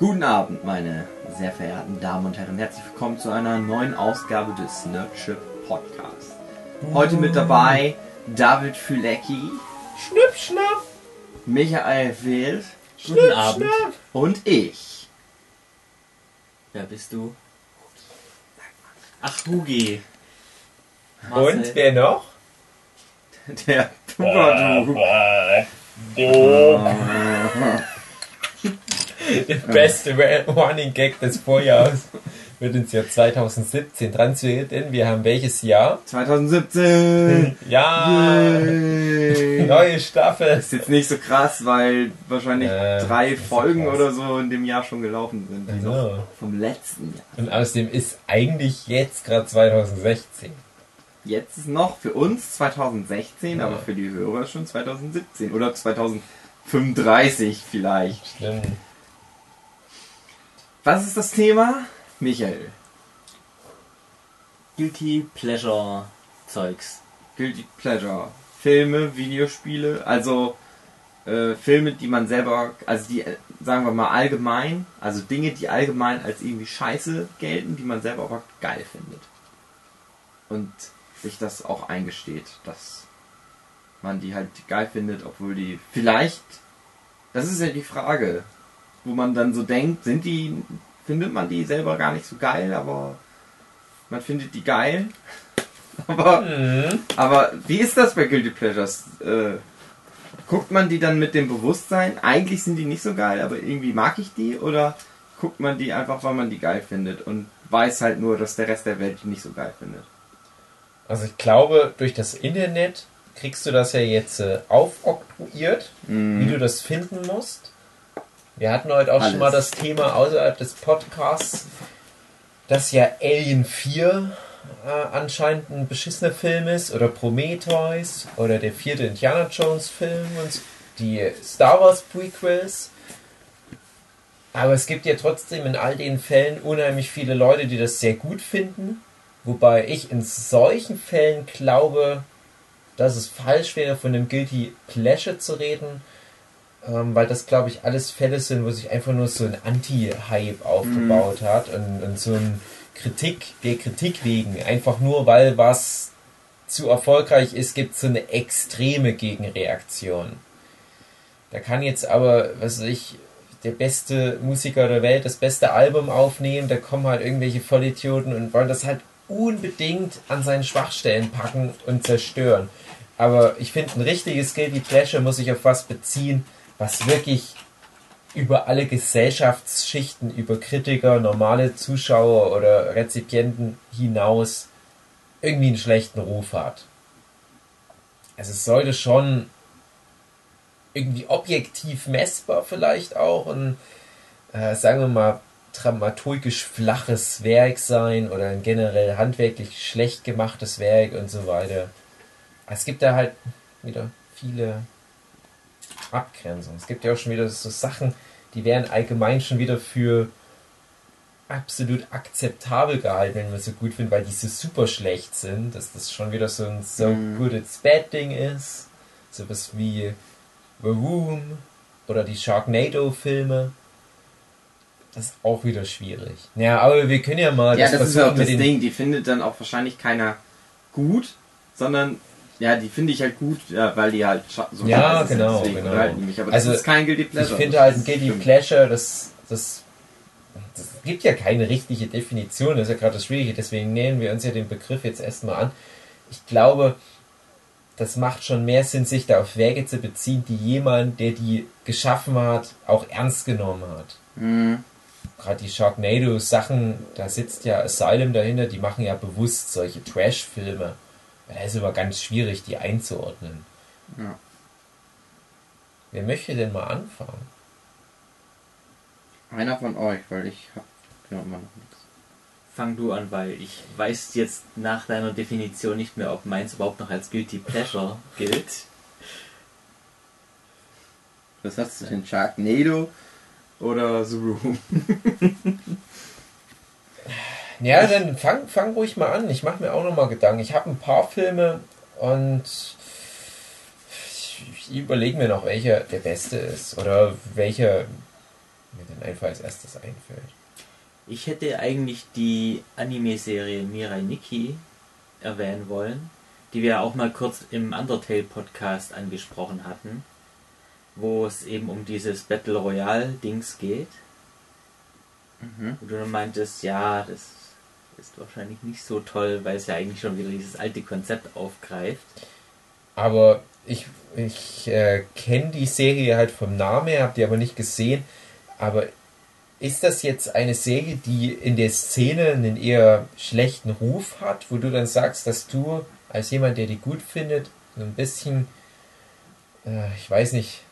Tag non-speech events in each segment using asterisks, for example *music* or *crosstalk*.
Guten Abend, meine sehr verehrten Damen und Herren. Herzlich willkommen zu einer neuen Ausgabe des Nerdship Podcasts. Heute mit dabei David Fülecki, Schnipp, schnapp. Michael Wild Schnipp, Abend. schnapp. und ich. Wer bist du? Ach, Hugi. Und wer noch? *laughs* Der Tubadu. *laughs* Der beste Running Gag des Vorjahres wird ins Jahr 2017 transferiert. Wir haben welches Jahr? 2017. *laughs* Ja, Yay. neue Staffel. Ist jetzt nicht so krass, weil wahrscheinlich Äh, drei so Folgen krass. oder so in dem Jahr schon gelaufen sind. Die noch Ja. vom letzten Jahr. Und außerdem ist eigentlich jetzt gerade 2016. Jetzt ist noch für uns 2016, Ja. aber für die Hörer schon 2017 oder 2035 vielleicht. Stimmt. Was ist das Thema? Michael. Guilty Pleasure Zeugs. Guilty Pleasure. Filme, Videospiele, also äh, Filme, die man selber, also die, sagen wir mal allgemein, also Dinge, die allgemein als irgendwie scheiße gelten, die man selber aber geil findet. Und sich das auch eingesteht, dass man die halt geil findet, obwohl die vielleicht, das ist ja die Frage, wo man dann so denkt, sind die, findet man die selber gar nicht so geil, aber man findet die geil. *laughs* Aber Hm. aber wie ist das bei Guilty Pleasures? Äh, guckt man die dann mit dem Bewusstsein, eigentlich sind die nicht so geil, aber irgendwie mag ich die? Oder guckt man die einfach, weil man die geil findet und weiß halt nur, dass der Rest der Welt die nicht so geil findet? Also ich glaube, durch das Internet kriegst du das ja jetzt äh, aufoktroyiert, wie du das finden musst. Wir hatten heute auch Alles. schon mal das Thema außerhalb des Podcasts, dass ja Alien 4 äh, anscheinend ein beschissener Film ist oder Prometheus oder der vierte Indiana Jones Film und die Star Wars Prequels. Aber es gibt ja trotzdem in all den Fällen unheimlich viele Leute, die das sehr gut finden. Wobei ich in solchen Fällen glaube, dass es falsch wäre, von einem Guilty Pleasure zu reden, ähm, weil das, glaube ich, alles Fälle sind, wo sich einfach nur so ein Anti-Hype aufgebaut hat und, und so ein Kritik der Kritik wegen. Einfach nur, weil was zu erfolgreich ist, gibt es so eine extreme Gegenreaktion. Da kann jetzt aber, was weiß ich, der beste Musiker der Welt das beste Album aufnehmen, da kommen halt irgendwelche Vollidioten und wollen das halt unbedingt an seinen Schwachstellen packen und zerstören. Aber ich finde, ein richtiges Guilty Pleasure muss sich auf was beziehen, was wirklich über alle Gesellschaftsschichten, über Kritiker, normale Zuschauer oder Rezipienten hinaus irgendwie einen schlechten Ruf hat. Also es sollte schon irgendwie objektiv messbar vielleicht auch ein, äh, sagen wir mal, dramaturgisch flaches Werk sein oder ein generell handwerklich schlecht gemachtes Werk und so weiter. Es gibt da halt wieder viele Abgrenzungen. Es gibt ja auch schon wieder so Sachen, die wären allgemein schon wieder für absolut akzeptabel gehalten, wenn man so gut findet, weil die so super schlecht sind, dass das schon wieder so ein so Mhm. good it's bad Ding ist. Sowas wie The Room oder die Sharknado-Filme. Das ist auch wieder schwierig. Ja, aber wir können ja mal ja, das ist ja auch das Ding, die findet dann auch wahrscheinlich keiner gut, sondern ja, die finde ich halt gut, ja, weil die halt so Ja, scheiße sind, genau, genau. mich. Aber das Also, ist kein Guilty Ich Pleasure. finde das halt ein Guilty. Pleasure, das, das, das gibt ja keine richtige Definition, das ist ja gerade das Schwierige, deswegen nähern wir uns ja den Begriff jetzt erstmal an. Ich glaube, das macht schon mehr Sinn, sich da auf Werke zu beziehen, die jemand, der die geschaffen hat, auch ernst genommen hat. Mhm. Gerade die Sharknado-Sachen, da sitzt ja Asylum dahinter, die machen ja bewusst solche Trash-Filme. Da ist immer ganz schwierig, die einzuordnen. Ja. Wer möchte denn mal anfangen? Einer von euch, weil ich hab ja immer noch nichts. Fang du an, weil ich weiß jetzt nach deiner Definition nicht mehr, ob meins überhaupt noch als Guilty Pleasure *laughs* gilt. Was hast du denn? Sharknado oder The Room? *laughs* Ja, dann fang, fang ruhig mal an. Ich mache mir auch noch mal Gedanken. Ich habe ein paar Filme und ich, ich überlege mir noch, welcher der beste ist oder welcher mir dann einfach als erstes einfällt. Ich hätte eigentlich die Anime-Serie Mirai Nikki erwähnen wollen, die wir auch mal kurz im Undertale-Podcast angesprochen hatten, wo es eben um dieses Battle Royale-Dings geht. Mhm. Und du meintest, ja, das ist wahrscheinlich nicht so toll, weil es ja eigentlich schon wieder dieses alte Konzept aufgreift. Aber ich, ich äh, kenne die Serie halt vom Namen her, habe die aber nicht gesehen. Aber ist das jetzt eine Serie, die in der Szene einen eher schlechten Ruf hat, wo du dann sagst, dass du als jemand, der die gut findet, so ein bisschen, äh, ich weiß nicht,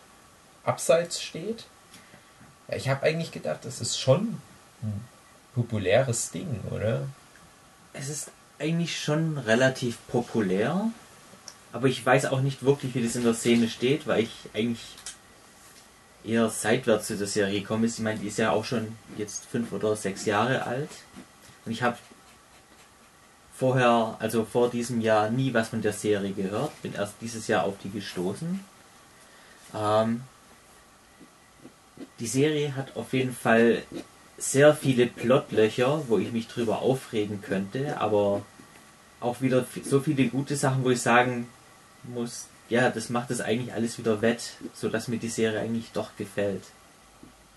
abseits steht? Ich habe eigentlich gedacht, das ist schon populäres Ding, oder? Es ist eigentlich schon relativ populär, aber ich weiß auch nicht wirklich, wie das in der Szene steht, weil ich eigentlich eher seitwärts zu der Serie gekommen ist. Ich meine, die ist ja auch schon jetzt fünf oder sechs Jahre alt. Und ich habe vorher, also vor diesem Jahr, nie was von der Serie gehört. Bin erst dieses Jahr auf die gestoßen. Ähm, die Serie hat auf jeden Fall sehr viele Plotlöcher, wo ich mich drüber aufregen könnte, aber auch wieder so viele gute Sachen, wo ich sagen muss, ja, das macht das eigentlich alles wieder wett, sodass mir die Serie eigentlich doch gefällt.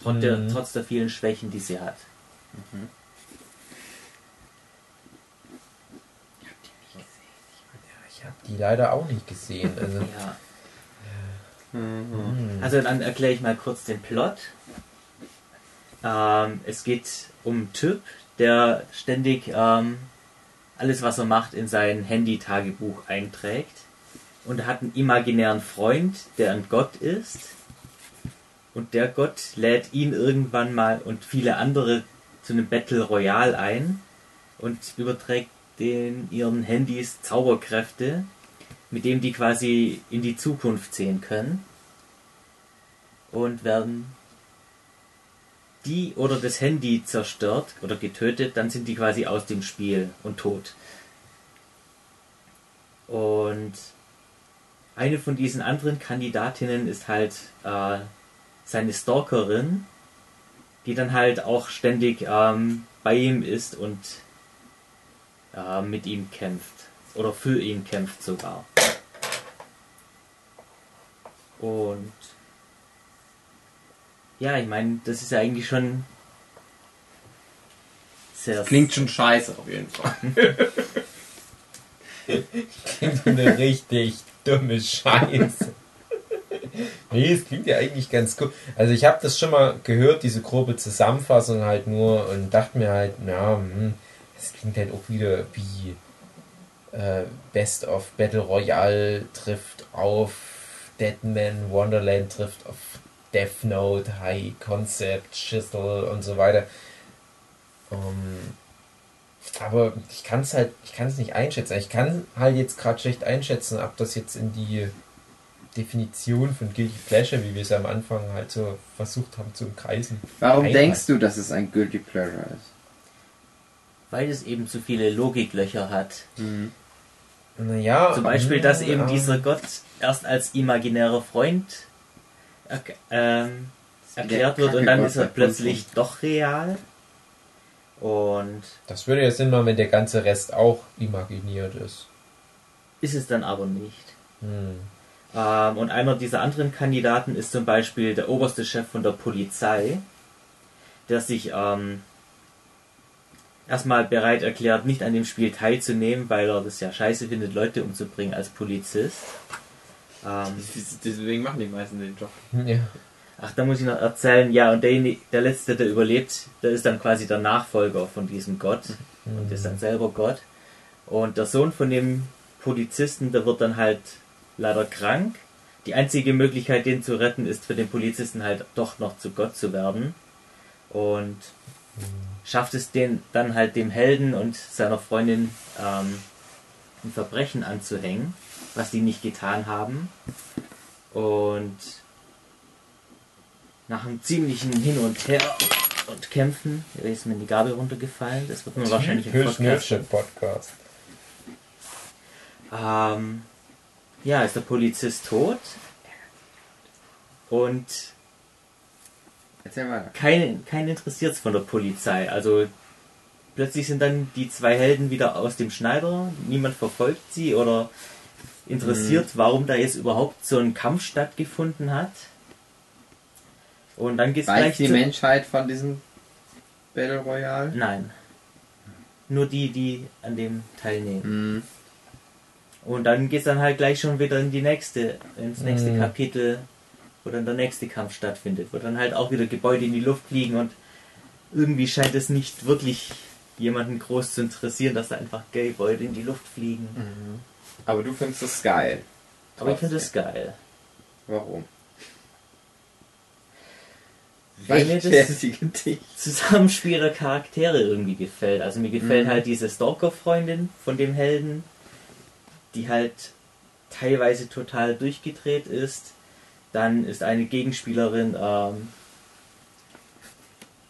Trotz, der, Mhm. trotz der vielen Schwächen, die sie hat. Ich habe die leider auch nicht gesehen. Also, Ja. Mhm. hm. Also dann erkläre ich mal kurz den Plot. Ähm, es geht um einen Typ, der ständig ähm, alles, was er macht, in sein Handy-Tagebuch einträgt. Und er hat einen imaginären Freund, der ein Gott ist. Und der Gott lädt ihn irgendwann mal und viele andere zu einem Battle Royale ein und überträgt den ihren Handys Zauberkräfte, mit dem die quasi in die Zukunft sehen können. Und werden die oder das Handy zerstört oder getötet, dann sind die quasi aus dem Spiel und tot. Und eine von diesen anderen Kandidatinnen ist halt äh, seine Stalkerin, die dann halt auch ständig ähm, bei ihm ist und äh, mit ihm kämpft. Oder für ihn kämpft sogar. Und ja, ich meine, das ist ja eigentlich schon sehr Klingt schon scheiße auf jeden Fall. klingt eine richtig dumme Scheiße. Nee, es klingt ja eigentlich ganz gut. Also ich habe das schon mal gehört, diese grobe Zusammenfassung halt nur und dachte mir halt, ja, hm, das klingt halt auch wieder wie äh, Best of Battle Royale trifft auf Deadman Wonderland trifft auf Death Note, High Concept, Chisel und so weiter. Ähm, aber ich kann es halt, ich kann es nicht einschätzen. Ich kann halt jetzt gerade schlecht einschätzen, ob das jetzt in die Definition von Guilty Pleasure, wie wir es am Anfang halt so versucht haben zu umkreisen. Warum Einwand. denkst du, dass es ein Guilty Pleasure ist? weil es eben zu viele Logiklöcher hat. Naja. Zum Beispiel, dass eben ja, dieser Gott erst als imaginärer Freund erk- ähm, erklärt wird und dann ist er plötzlich doch real. Und Das würde ja Sinn machen, wenn der ganze Rest auch imaginiert ist. ist es dann aber nicht. Hm. Ähm, und einer dieser anderen Kandidaten ist zum Beispiel der oberste Chef von der Polizei, der sich ähm, erstmal bereit erklärt, nicht an dem Spiel teilzunehmen, weil er das ja scheiße findet, Leute umzubringen als Polizist. Ähm, Deswegen machen die meisten den Job. Ja. ach, da muss ich noch erzählen, ja, und der, der letzte, der überlebt, der ist dann quasi der Nachfolger von diesem Gott und ist dann selber Gott. Und der Sohn von dem Polizisten, der wird dann halt leider krank. Die einzige Möglichkeit, den zu retten, ist für den Polizisten halt doch noch zu Gott zu werden. Und schafft es den dann halt dem Helden und seiner Freundin ähm, ein Verbrechen anzuhängen, was die nicht getan haben. Und nach einem ziemlichen Hin und Her und Kämpfen, ist mir die Gabel runtergefallen, das wird man wahrscheinlich im Podcast Podcast. ähm, ja, ist der Polizist tot. Und keinen kein interessiert von der Polizei. Also plötzlich sind dann die zwei Helden wieder aus dem Schneider, niemand verfolgt sie oder interessiert, warum da jetzt überhaupt so ein Kampf stattgefunden hat. Und dann geht's Weiß gleich die zu- Menschheit von diesem Battle Royale? Nein. Nur die, die an dem teilnehmen. Mhm. Und dann geht's dann halt gleich schon wieder in die nächste, ins nächste Mhm. Kapitel, wo dann der nächste Kampf stattfindet, wo dann halt auch wieder Gebäude in die Luft fliegen und irgendwie scheint es nicht wirklich jemanden groß zu interessieren, dass da einfach Gebäude in die Luft fliegen. Aber du findest das geil. Aber ich finde es geil. Warum? Weil mir das. Zusammenspiel der Charaktere irgendwie gefällt. Also mir gefällt Mhm. halt diese Stalker-Freundin von dem Helden, die halt teilweise total durchgedreht ist. Dann ist eine Gegenspielerin ähm,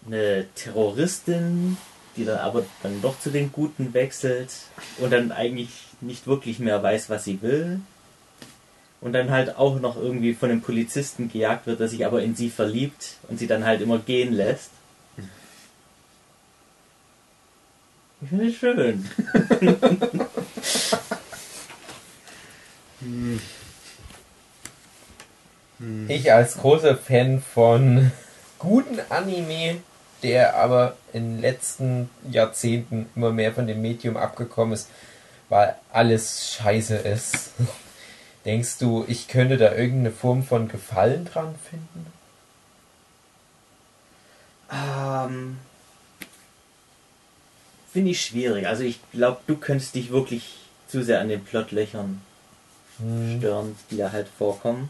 eine Terroristin, die dann aber dann doch zu den Guten wechselt und dann eigentlich nicht wirklich mehr weiß, was sie will. Und dann halt auch noch irgendwie von einem Polizisten gejagt wird, der sich aber in sie verliebt und sie dann halt immer gehen lässt. Ich finde es schön. *laughs* Ich als großer Fan von guten Anime, der aber in den letzten Jahrzehnten immer mehr von dem Medium abgekommen ist, weil alles scheiße ist. *laughs* Denkst du, ich könnte da irgendeine Form von Gefallen dran finden? Ähm, Finde ich schwierig. Also ich glaube, du könntest dich wirklich zu sehr an den Plotlöchern Hm. stören, die da halt vorkommen.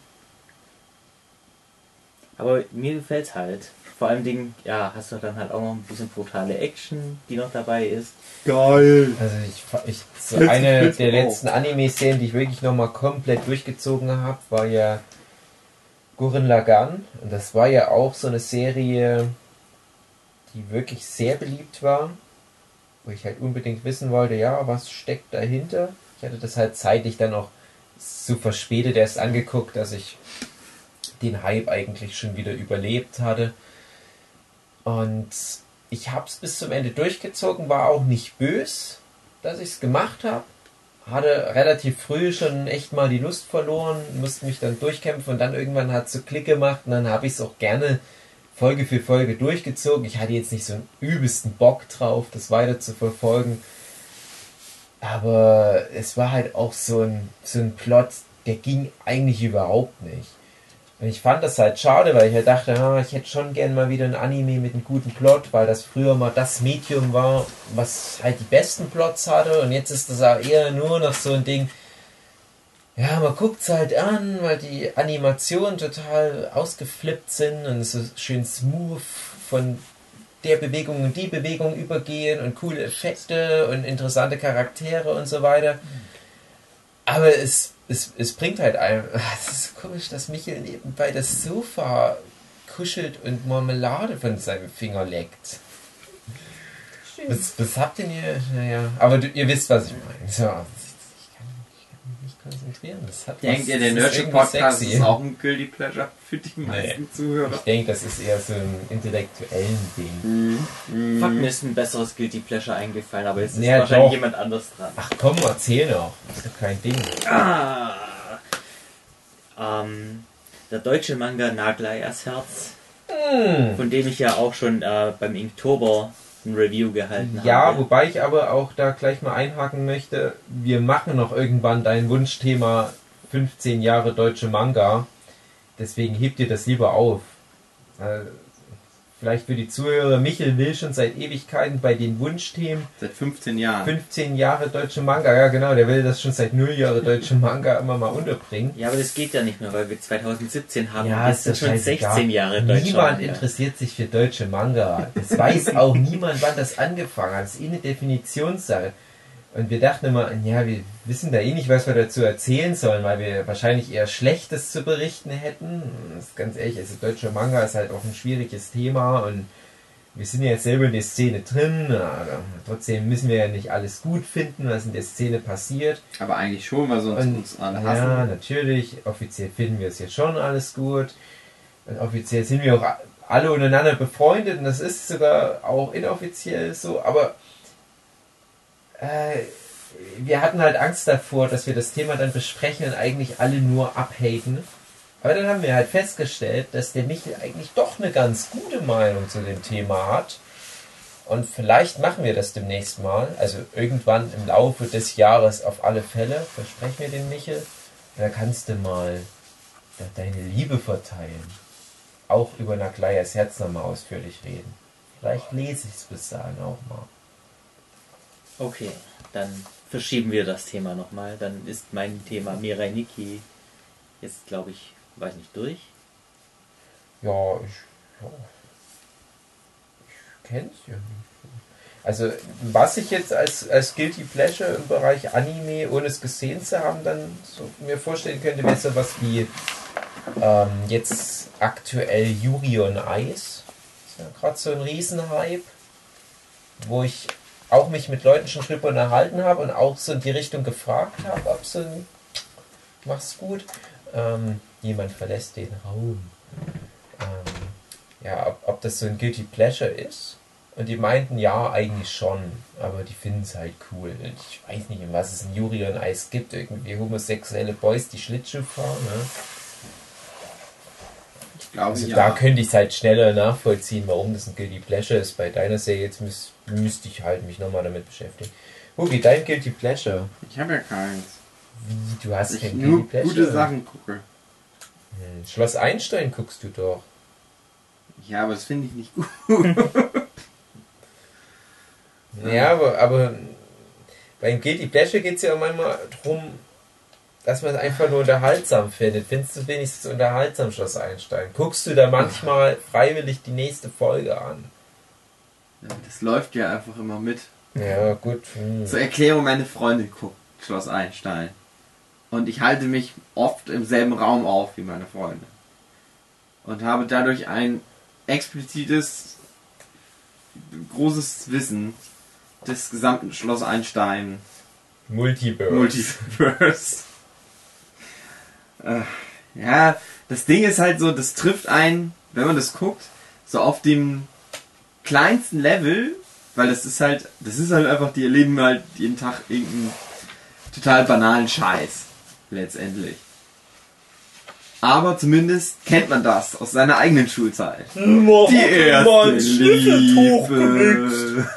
Aber mir gefällt's halt. Vor allem Dingen, ja, hast du dann halt auch noch ein bisschen brutale Action, die noch dabei ist. Geil. Also ich, ich so eine der auch? letzten Anime-Serien, die ich wirklich nochmal komplett durchgezogen habe, war ja Gurren Lagann. Und das war ja auch so eine Serie, die wirklich sehr beliebt war. Wo ich halt unbedingt wissen wollte, ja, was steckt dahinter. Ich hatte das halt zeitlich dann auch so verspätet erst angeguckt, dass ich den Hype eigentlich schon wieder überlebt hatte. Und ich hab's bis zum Ende durchgezogen, war auch nicht bös, dass ich's gemacht habe. Hatte relativ früh schon echt mal die Lust verloren, musste mich dann durchkämpfen und dann irgendwann hat so Klick gemacht und dann habe ich es auch gerne Folge für Folge durchgezogen. Ich hatte jetzt nicht so einen übelsten Bock drauf, das weiter zu verfolgen. Aber es war halt auch so ein, so ein Plot, der ging eigentlich überhaupt nicht. Und ich fand das halt schade, weil ich halt dachte, ah, ich hätte schon gern mal wieder ein Anime mit einem guten Plot, weil das früher mal das Medium war, was halt die besten Plots hatte. Und jetzt ist das auch eher nur noch so ein Ding, ja, man guckt's halt an, weil die Animationen total ausgeflippt sind und so schön smooth von der Bewegung und die Bewegung übergehen und coole Effekte und interessante Charaktere und so weiter. Aber es, es, es bringt halt einem. Es *laughs* ist so komisch, dass Michael nebenbei das Sofa kuschelt und Marmelade von seinem Finger leckt. Was, was habt denn ihr? Naja, aber du, ihr wisst, was ich meine. So, ich, kann, ich kann mich nicht konzentrieren. Das hat Denkt was- ihr, der Nerdship Podcast sexy. ist auch ein Guilty Pleasure für die meisten Zuhörer? Ich denke, das ist eher so ein intellektuellen Ding. Mhm. Mhm. Fuck, mir ist ein besseres Guilty Pleasure eingefallen, aber jetzt ist Ja, wahrscheinlich doch. jemand anderes dran. Ach komm, erzähl doch. Das ist doch kein Ding. Ah. Ähm, der deutsche Manga Naglayas Herz, Hm. von dem ich ja auch schon äh, beim Inktober ein Review gehalten Ja, habe. wobei ich aber auch da gleich mal einhaken möchte. Wir machen noch irgendwann dein Wunschthema 15 Jahre deutsche Manga. Deswegen hebt dir das lieber auf. Vielleicht für die Zuhörer, Michel will schon seit Ewigkeiten bei den Wunschthemen Seit 15 Jahren. 15 Jahre deutsche Manga. Ja, genau, der will das schon seit 0 Jahre deutsche Manga immer mal unterbringen. Ja, aber das geht ja nicht mehr, weil wir 2017 haben Ja, das sind schon scheißegal. 16 Jahre deutscher Niemand Manga. interessiert sich für deutsche Manga. Das weiß auch niemand, wann das angefangen hat. Das ist eh eine Definitionssache. Und wir dachten immer, ja, wir wissen da eh nicht, was wir dazu erzählen sollen, weil wir wahrscheinlich eher Schlechtes zu berichten hätten. Das ist ganz ehrlich, also deutscher Manga ist halt auch ein schwieriges Thema und wir sind ja jetzt selber in der Szene drin, aber trotzdem müssen wir ja nicht alles gut finden, was in der Szene passiert. Aber eigentlich schon, weil sonst Und, uns alle ja, hassen. natürlich. Offiziell finden wir es ja schon alles gut. Und offiziell sind wir auch alle untereinander befreundet und das ist sogar auch inoffiziell so, aber äh, wir hatten halt Angst davor, dass wir das Thema dann besprechen und eigentlich alle nur abhaten. Aber dann haben wir halt festgestellt, dass der Michel eigentlich doch eine ganz gute Meinung zu dem Thema hat. Und vielleicht machen wir das demnächst mal, also irgendwann im Laufe des Jahres auf alle Fälle, versprechen wir den Michel. Da kannst du mal deine Liebe verteilen. Auch über Naglayas Herz nochmal ausführlich reden. Vielleicht lese ich es bis dahin auch mal. Okay, dann verschieben wir das Thema nochmal. Dann ist mein Thema Mirai Nikki jetzt, glaube ich, weiß nicht, durch. Ja, ich, ja. ich kenne es ja nicht. Also, was ich jetzt als, als Guilty Pleasure im Bereich Anime, ohne es gesehen zu haben, dann so mir vorstellen könnte, wäre so was wie ähm, jetzt aktuell Yuri on Ice. Ist ja gerade so ein Riesenhype, wo ich auch mich mit Leuten schon drüber unterhalten habe und auch so in die Richtung gefragt habe, ob so ein mach's gut. Ähm, jemand verlässt den Raum. Ähm, ja, ob, ob das so ein Guilty Pleasure ist. Und die meinten, ja, eigentlich schon, aber die finden es halt cool. Ich weiß nicht, was es in Yuri und Eis gibt. Irgendwie homosexuelle Boys, die Schlittschuh fahren. Ne? Glaube, Also ja. da könnte ich es halt schneller nachvollziehen, warum das ein Guilty Pleasure ist. Bei deiner Serie jetzt müß, müsste ich halt mich nochmal damit beschäftigen. Hugi, dein Guilty Pleasure. Ich habe ja keins. Wie, du hast Ich kein nur Guilty Pleasure? gute Sachen gucke. Hm, Schloss Einstein guckst du doch. Ja, aber das finde ich nicht gut. *laughs* Ja, aber, aber beim Guilty Pleasure geht es ja manchmal darum, dass man es einfach nur unterhaltsam findet. Findest du wenigstens unterhaltsam, Schloss Einstein? Guckst du da manchmal freiwillig die nächste Folge an? Das läuft ja einfach immer mit. Ja, gut. Hm. Zur Erklärung, meine Freundin guckt Schloss Einstein. Und ich halte mich oft im selben Raum auf wie meine Freunde. Und habe dadurch ein explizites, großes Wissen des gesamten Schloss Einstein Multiverse. Multiverse. Äh, ja, das Ding ist halt so, das trifft einen, wenn man das guckt, so auf dem kleinsten Level, weil das ist halt, das ist halt einfach, die erleben halt jeden Tag irgendeinen total banalen Scheiß. Letztendlich. Aber zumindest kennt man das aus seiner eigenen Schulzeit. Die erste Liebe.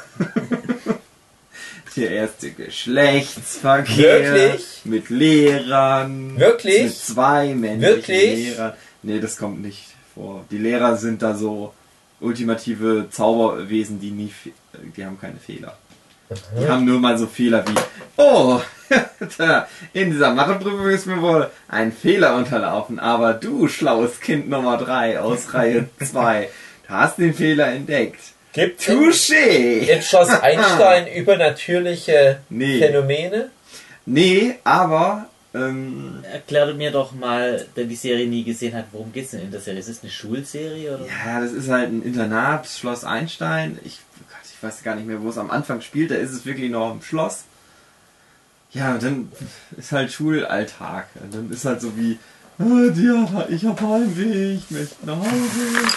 Der erste Geschlechtsverkehr. Wirklich? Mit Lehrern. Wirklich? Mit zwei männlichen Wirklich? Lehrern. Nee, das kommt nicht vor. Die Lehrer sind da so ultimative Zauberwesen, die nie, die haben keine Fehler. Die haben nur mal so Fehler wie, oh, *laughs* in dieser Matheprüfung ist mir wohl ein Fehler unterlaufen, aber du, schlaues Kind Nummer 3 aus Reihe *laughs* 2, du hast den Fehler entdeckt. Gibt in, Touché! in Schloss *laughs* Einstein übernatürliche Nee. Phänomene? Nee, aber, ähm, Erklärt mir doch mal, der die Serie nie gesehen hat, worum geht's denn in der Serie? Ist es eine Schulserie oder? ja, das ist halt ein Internat, Schloss Einstein. Ich, oh Gott, ich weiß gar nicht mehr, wo es am Anfang spielt, da ist es wirklich noch im Schloss. Ja, und dann ist halt Schulalltag. Und dann ist halt so wie, die, ich hab Heimweh, ich möchte nach Hause.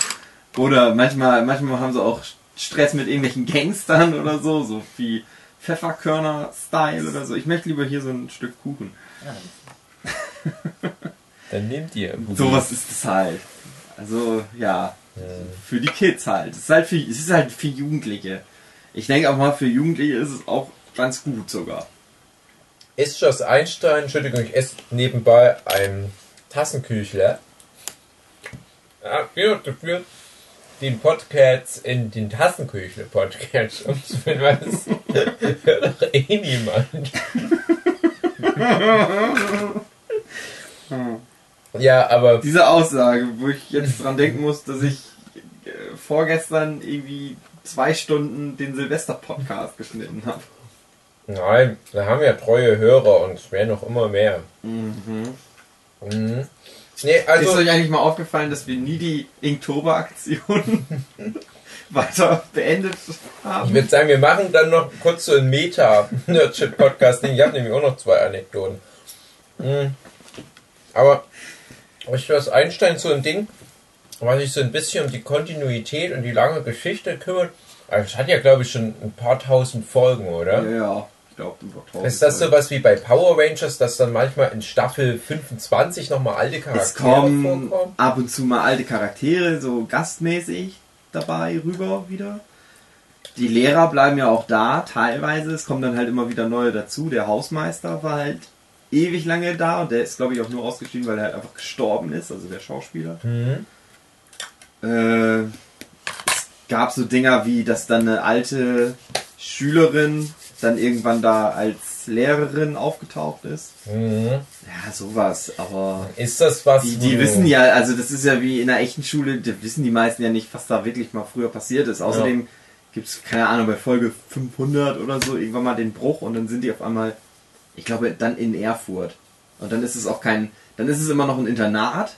Oder manchmal, manchmal haben sie auch Stress mit irgendwelchen Gangstern oder so, so wie Pfefferkörner-Style oder so. Ich möchte lieber hier so ein Stück Kuchen. Ja. *laughs* Dann nehmt ihr. Sowas ist es halt. Also, ja, Ja. für die Kids halt. Es ist halt für, es ist halt für Jugendliche. Ich denke auch mal, für Jugendliche ist es auch ganz gut sogar. Ist Schloss Einstein, Entschuldigung, ich esse nebenbei ein Tassenküchler. Ja, wir führen den Podcast in den Tassenküchle-Podcast umzuführen, *laughs* weil das hört doch eh niemand. *laughs* Ja, aber Diese Aussage, wo ich jetzt dran denken muss, dass ich äh, vorgestern irgendwie zwei Stunden den Silvester-Podcast geschnitten habe. nein, wir haben ja treue Hörer und es werden noch immer mehr. Mhm. Mhm. Nee, ist also euch eigentlich mal aufgefallen, dass wir nie die Inktober-Aktion *laughs* weiter beendet haben? Ich würde sagen, wir machen dann noch kurz so ein Meta-Nerdship-Podcast-Ding. Ich habe nämlich auch noch zwei Anekdoten. Mhm. Aber ich weiß, Einstein so ein Ding. was sich so ein bisschen um die Kontinuität und die lange Geschichte kümmert. Also es hat ja, glaube ich, schon ein paar tausend Folgen, oder? Ja, glaube, über 1000 Ist das sowas wie bei Power Rangers, dass dann manchmal in Staffel 25 nochmal alte Charaktere Es kommen vorkommen? ab und zu mal alte Charaktere, so gastmäßig dabei rüber wieder. Die Lehrer bleiben ja auch da, teilweise. Es kommen dann halt immer wieder neue dazu. Der Hausmeister war halt ewig lange da und der ist, glaube ich, auch nur ausgeschieden, weil er halt einfach gestorben ist, also der Schauspieler. Mhm. Äh, es gab so Dinger wie, dass dann eine alte Schülerin dann irgendwann da als Lehrerin aufgetaucht ist. Mhm. Ja, sowas, aber Ist das was? die, die wissen ja, also das ist ja wie in einer echten Schule, da wissen die meisten ja nicht, was da wirklich mal früher passiert ist. Außerdem gibt's keine Ahnung, bei Folge 500 oder so irgendwann mal den Bruch und dann sind die auf einmal, ich glaube, dann in Erfurt. Und dann ist es auch kein, dann ist es immer noch ein Internat.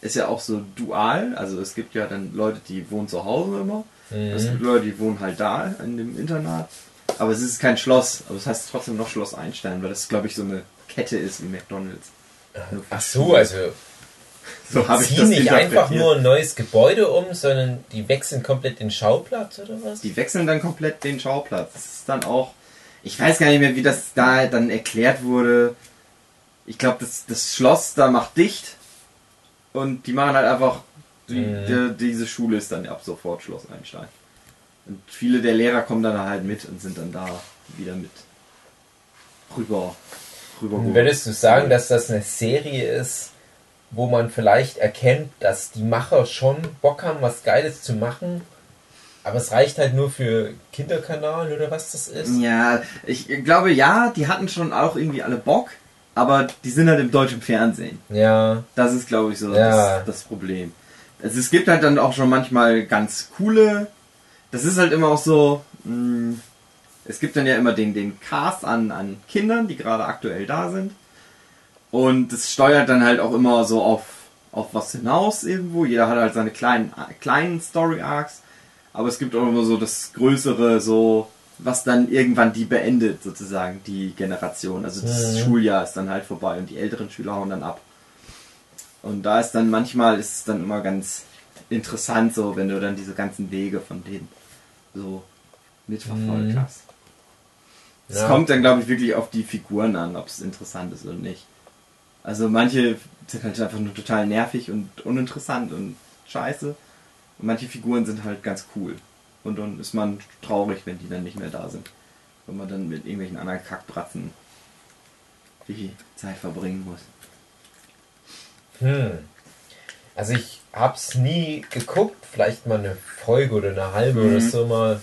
Ist ja auch so dual, also es gibt ja dann Leute, die wohnen zu Hause immer. Es Mhm. gibt Leute, die wohnen halt da in dem Internat. Aber es ist kein Schloss, aber es heißt trotzdem noch Schloss Einstein, weil das glaube ich so eine Kette ist wie McDonalds. Für Ach so, also so habe ich ziehen das nicht einfach nur ein neues Gebäude um, sondern die wechseln komplett den Schauplatz oder was? Die wechseln dann komplett den Schauplatz. Das ist dann auch. Ich weiß gar nicht mehr, wie das da dann erklärt wurde. Ich glaube, das, das Schloss da macht dicht. Und die machen halt einfach. Die, Mhm. die, diese Schule ist dann ab sofort Schloss Einstein. Und viele der Lehrer kommen dann halt mit und sind dann da wieder mit rüber. rüber Würdest du sagen, dass das eine Serie ist, wo man vielleicht erkennt, dass die Macher schon Bock haben, was Geiles zu machen, aber es reicht halt nur für Kinderkanal oder was das ist? Ja, ich glaube ja, die hatten schon auch irgendwie alle Bock, aber die sind halt im deutschen Fernsehen. Ja. Das ist, glaube ich, so Ja. das, das Problem. Also es gibt halt dann auch schon manchmal ganz coole. Das ist halt immer auch so. Mh, es gibt dann ja immer den, den Cast an, an Kindern, die gerade aktuell da sind. Und es steuert dann halt auch immer so auf, auf was hinaus irgendwo. Jeder hat halt seine kleinen, kleinen Story Arcs. Aber es gibt auch immer so das Größere, so, was dann irgendwann die beendet, sozusagen, die Generation. Also das Mhm. Schuljahr ist dann halt vorbei und die älteren Schüler hauen dann ab. Und da ist dann manchmal ist es dann immer ganz interessant, so, wenn du dann diese ganzen Wege von denen so mitverfolgt Mhm. hast. Es Ja. kommt dann, glaube ich, wirklich auf die Figuren an, ob es interessant ist oder nicht. Also manche sind halt einfach nur total nervig und uninteressant und scheiße. Und manche Figuren sind halt ganz cool. Und dann ist man traurig, wenn die dann nicht mehr da sind. Wenn man dann mit irgendwelchen anderen Kackbratzen die Zeit verbringen muss. Hm. Also ich hab's nie geguckt, vielleicht mal eine Folge oder eine halbe Mhm. oder so mal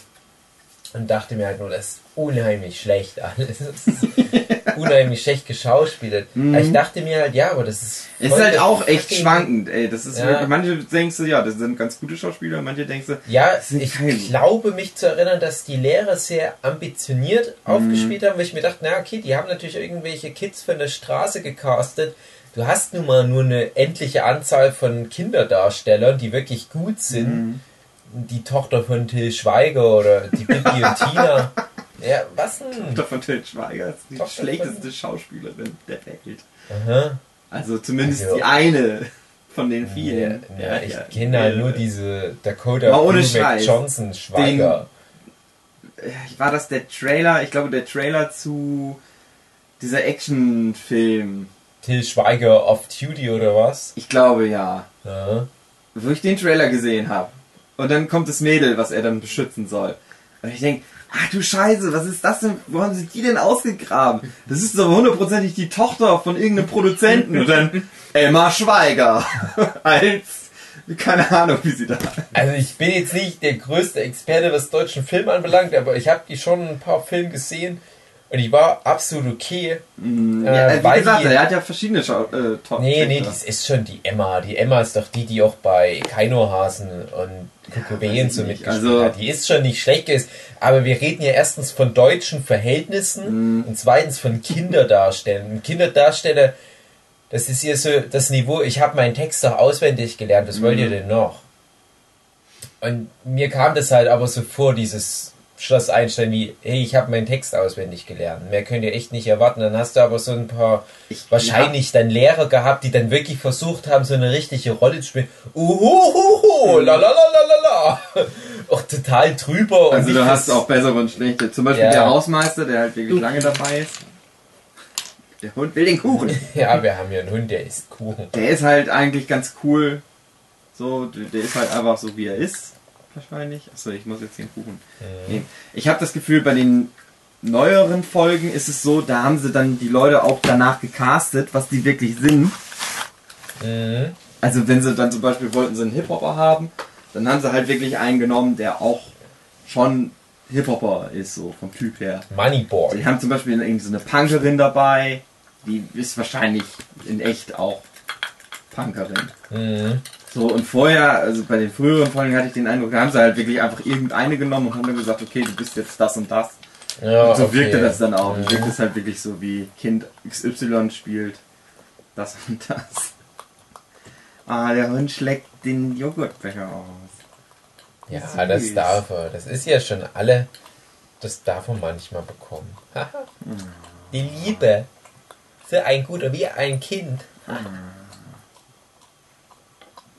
und dachte mir halt nur, das ist unheimlich schlecht alles. Das ist *laughs* unheimlich schlecht geschauspielert. Mhm. Ich dachte mir halt, ja, aber das ist. Ist halt auch echt schwankend, ey. Das ist Ja. wirklich, manche denkst du, ja, das sind ganz gute Schauspieler, manche denkst du, Ja, ich keine- glaube mich zu erinnern, dass die Lehrer sehr ambitioniert Mhm. aufgespielt haben, weil ich mir dachte, na okay, die haben natürlich irgendwelche Kids von der Straße gecastet. Du hast nun mal nur eine endliche Anzahl von Kinderdarstellern, die wirklich gut sind. Mhm. Die Tochter von Till Schweiger oder die Bibi und Tina. *laughs* Ja, was denn? Tochter von Til Schweiger ist die Tochter von- schlechteste Schauspielerin der Welt. Aha. Also zumindest Also- die eine von den Ja, vielen. ja, ich ja. kenne halt nur diese Dakota ohne Scheiß. Johnson Schweiger. Äh, War das der Trailer? Ich glaube, der Trailer zu dieser Actionfilm. Till Schweiger off Duty oder was? Ich glaube ja. Ja. Wo ich den Trailer gesehen habe. Und dann kommt das Mädel, was er dann beschützen soll. Und ich denke, ach du Scheiße, was ist das denn? Wo haben sie die denn ausgegraben? Das ist doch hundertprozentig die Tochter von irgendeinem Produzenten. Und dann Emma Schweiger. *laughs* Als, keine Ahnung, wie sie da. Also ich bin jetzt nicht der größte Experte, was deutschen Film anbelangt, aber ich habe die schon ein paar Filme gesehen und die war absolut okay. Ja, Äh, wie gesagt, die- er hat ja verschiedene Schau äh, Top Nee, nee, das ist schon die Emma. Die Emma ist doch die, die auch bei Keinohasen und Kukurien weiß so mitgespielt Also- hat. Die ist schon nicht schlecht gewesen, aber wir reden ja erstens von deutschen Verhältnissen Mhm. und zweitens von Kinderdarstellern. Und Kinderdarsteller, das ist hier so das Niveau, ich habe meinen Text doch auswendig gelernt, was wollt Mhm. ihr denn noch? Und mir kam das halt aber so vor, dieses Schloss Einstein wie, hey, ich habe meinen Text auswendig gelernt. Mehr könnt ihr echt nicht erwarten. Dann hast du aber so ein paar wahrscheinlich dann Lehrer gehabt, die dann wirklich versucht haben, so eine richtige Rolle zu spielen. Uhuhuhu, la la la la la la. *laughs* Auch total drüber. Also du hast auch bessere und schlechte. Zum Beispiel Ja. der Hausmeister, der halt wirklich lange dabei ist. Der Hund will den Kuchen. *laughs* Ja, wir haben hier einen Hund, der isst Kuchen. Der ist halt eigentlich ganz cool. So, der ist halt einfach so wie er ist. Wahrscheinlich. Achso, ich muss jetzt den Kuchen nehmen. Ich habe das Gefühl, bei den neueren Folgen ist es so, da haben sie dann die Leute auch danach gecastet, was die wirklich sind. Mhm. Also wenn sie dann zum Beispiel wollten sie einen Hip-Hopper haben, dann haben sie halt wirklich einen genommen, der auch schon Hip-Hopper ist, so vom Typ her. Moneyboy. Die haben zum Beispiel irgendwie so eine Punkerin dabei, die ist wahrscheinlich in echt auch Punkerin. Mhm. So, und vorher, also bei den früheren Folgen hatte ich den Eindruck, da haben sie halt wirklich einfach irgendeine genommen und haben dann gesagt, okay, du bist jetzt das und das. Ja, und so okay. wirkte das dann auch. Mhm. Und wirkte es halt wirklich so wie Kind XY spielt das *laughs* und das. Ah, der Hund schlägt den Joghurtbecher aus. Ja, Süß. das darf er. Das ist ja schon alle. Das darf er manchmal bekommen. *laughs* Die Liebe. So ein guter wie ein Kind.